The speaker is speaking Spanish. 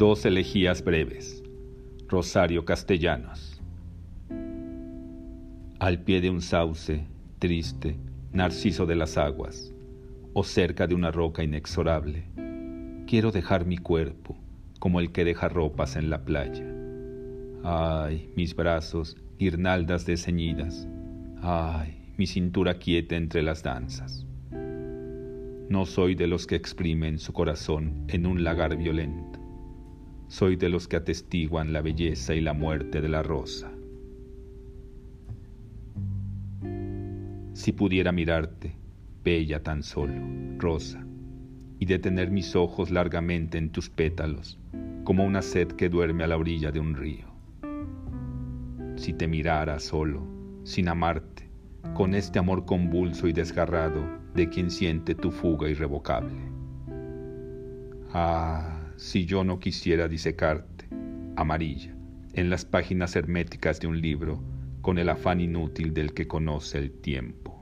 Dos elegías breves. Rosario Castellanos. Al pie de un sauce, triste, narciso de las aguas, o cerca de una roca inexorable, quiero dejar mi cuerpo como el que deja ropas en la playa. Ay, mis brazos, guirnaldas desceñidas. Ay, mi cintura quieta entre las danzas. No soy de los que exprimen su corazón en un lagar violento soy de los que atestiguan la belleza y la muerte de la rosa. Si pudiera mirarte, bella tan solo, rosa, y detener mis ojos largamente en tus pétalos, como una sed que duerme a la orilla de un río. Si te mirara solo, sin amarte, con este amor convulso y desgarrado de quien siente tu fuga irrevocable. Ah, si yo no quisiera disecarte, amarilla, en las páginas herméticas de un libro, con el afán inútil del que conoce el tiempo.